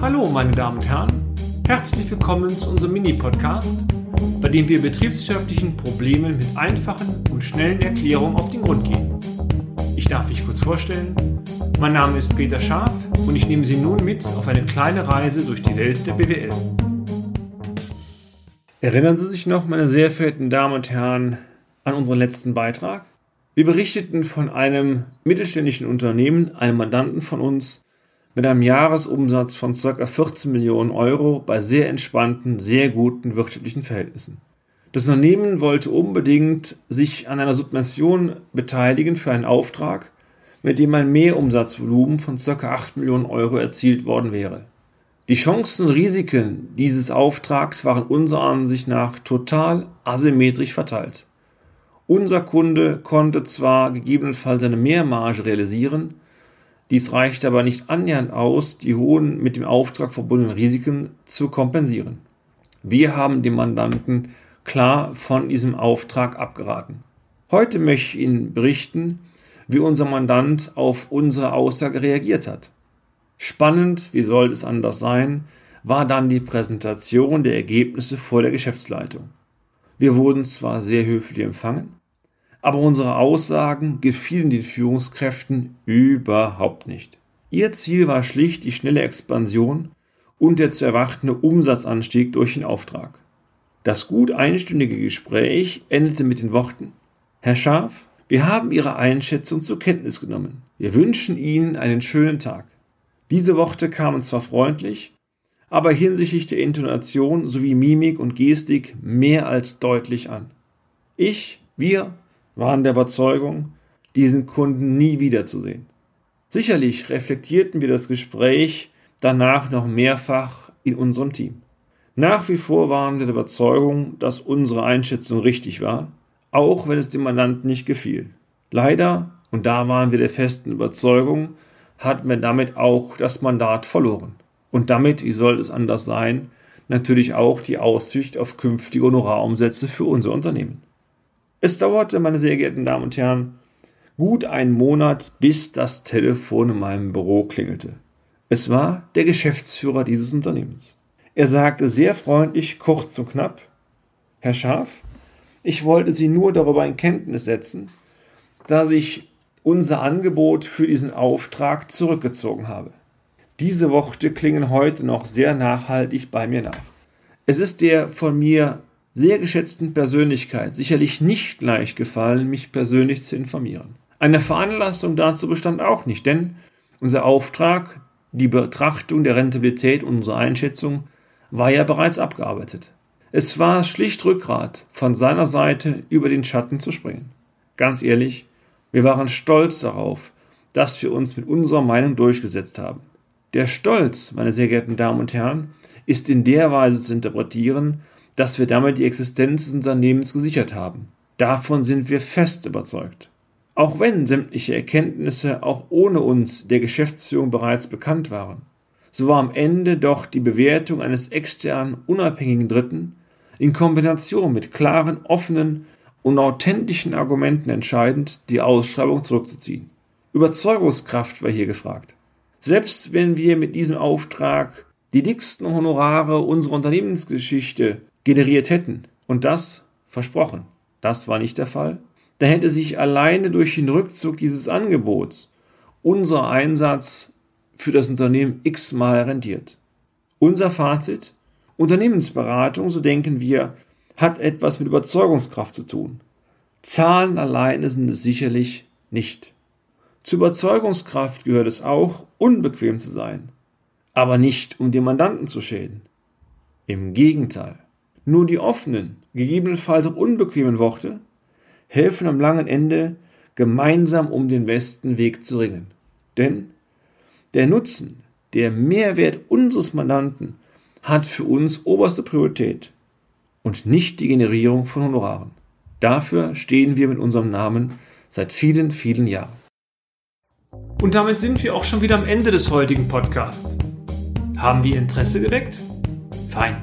Hallo, meine Damen und Herren. Herzlich willkommen zu unserem Mini-Podcast, bei dem wir betriebswirtschaftlichen Problemen mit einfachen und schnellen Erklärungen auf den Grund gehen. Ich darf mich kurz vorstellen. Mein Name ist Peter Scharf und ich nehme Sie nun mit auf eine kleine Reise durch die Welt der BWL. Erinnern Sie sich noch, meine sehr verehrten Damen und Herren, an unseren letzten Beitrag? Wir berichteten von einem mittelständischen Unternehmen, einem Mandanten von uns, mit einem Jahresumsatz von ca. 14 Millionen Euro bei sehr entspannten, sehr guten wirtschaftlichen Verhältnissen. Das Unternehmen wollte unbedingt sich an einer Subvention beteiligen für einen Auftrag, mit dem ein Mehrumsatzvolumen von ca. 8 Millionen Euro erzielt worden wäre. Die Chancen und Risiken dieses Auftrags waren unserer Ansicht nach total asymmetrisch verteilt. Unser Kunde konnte zwar gegebenenfalls eine Mehrmarge realisieren, dies reichte aber nicht annähernd aus, die hohen mit dem Auftrag verbundenen Risiken zu kompensieren. Wir haben dem Mandanten klar von diesem Auftrag abgeraten. Heute möchte ich Ihnen berichten, wie unser Mandant auf unsere Aussage reagiert hat. Spannend, wie sollte es anders sein, war dann die Präsentation der Ergebnisse vor der Geschäftsleitung. Wir wurden zwar sehr höflich empfangen, aber unsere Aussagen gefielen den Führungskräften überhaupt nicht. Ihr Ziel war schlicht die schnelle Expansion und der zu erwartende Umsatzanstieg durch den Auftrag. Das gut einstündige Gespräch endete mit den Worten Herr Scharf, wir haben Ihre Einschätzung zur Kenntnis genommen. Wir wünschen Ihnen einen schönen Tag. Diese Worte kamen zwar freundlich, aber hinsichtlich der Intonation sowie Mimik und Gestik mehr als deutlich an. Ich, wir waren der Überzeugung, diesen Kunden nie wiederzusehen. Sicherlich reflektierten wir das Gespräch danach noch mehrfach in unserem Team. Nach wie vor waren wir der Überzeugung, dass unsere Einschätzung richtig war, auch wenn es dem Mandanten nicht gefiel. Leider, und da waren wir der festen Überzeugung, hatten wir damit auch das Mandat verloren. Und damit, wie soll es anders sein, natürlich auch die Aussicht auf künftige Honorarumsätze für unser Unternehmen. Es dauerte, meine sehr geehrten Damen und Herren, gut einen Monat, bis das Telefon in meinem Büro klingelte. Es war der Geschäftsführer dieses Unternehmens. Er sagte sehr freundlich, kurz und knapp, Herr Scharf, ich wollte Sie nur darüber in Kenntnis setzen, dass ich unser Angebot für diesen Auftrag zurückgezogen habe. Diese Worte klingen heute noch sehr nachhaltig bei mir nach. Es ist der von mir sehr geschätzten Persönlichkeit sicherlich nicht leicht gefallen, mich persönlich zu informieren. Eine Veranlassung dazu bestand auch nicht, denn unser Auftrag, die Betrachtung der Rentabilität unserer Einschätzung, war ja bereits abgearbeitet. Es war schlicht Rückgrat, von seiner Seite über den Schatten zu springen. Ganz ehrlich, wir waren stolz darauf, dass wir uns mit unserer Meinung durchgesetzt haben. Der Stolz, meine sehr geehrten Damen und Herren, ist in der Weise zu interpretieren, dass wir damit die Existenz des Unternehmens gesichert haben. Davon sind wir fest überzeugt. Auch wenn sämtliche Erkenntnisse auch ohne uns der Geschäftsführung bereits bekannt waren, so war am Ende doch die Bewertung eines externen, unabhängigen Dritten in Kombination mit klaren, offenen und authentischen Argumenten entscheidend, die Ausschreibung zurückzuziehen. Überzeugungskraft war hier gefragt. Selbst wenn wir mit diesem Auftrag die dicksten Honorare unserer Unternehmensgeschichte generiert hätten. Und das versprochen. Das war nicht der Fall. Da hätte sich alleine durch den Rückzug dieses Angebots unser Einsatz für das Unternehmen x-mal rentiert. Unser Fazit? Unternehmensberatung, so denken wir, hat etwas mit Überzeugungskraft zu tun. Zahlen alleine sind es sicherlich nicht. Zur Überzeugungskraft gehört es auch, unbequem zu sein, aber nicht um den Mandanten zu schäden. Im Gegenteil. Nur die offenen, gegebenenfalls auch unbequemen Worte helfen am langen Ende, gemeinsam um den besten Weg zu ringen. Denn der Nutzen, der Mehrwert unseres Mandanten hat für uns oberste Priorität und nicht die Generierung von Honoraren. Dafür stehen wir mit unserem Namen seit vielen, vielen Jahren. Und damit sind wir auch schon wieder am Ende des heutigen Podcasts. Haben wir Interesse geweckt? Fein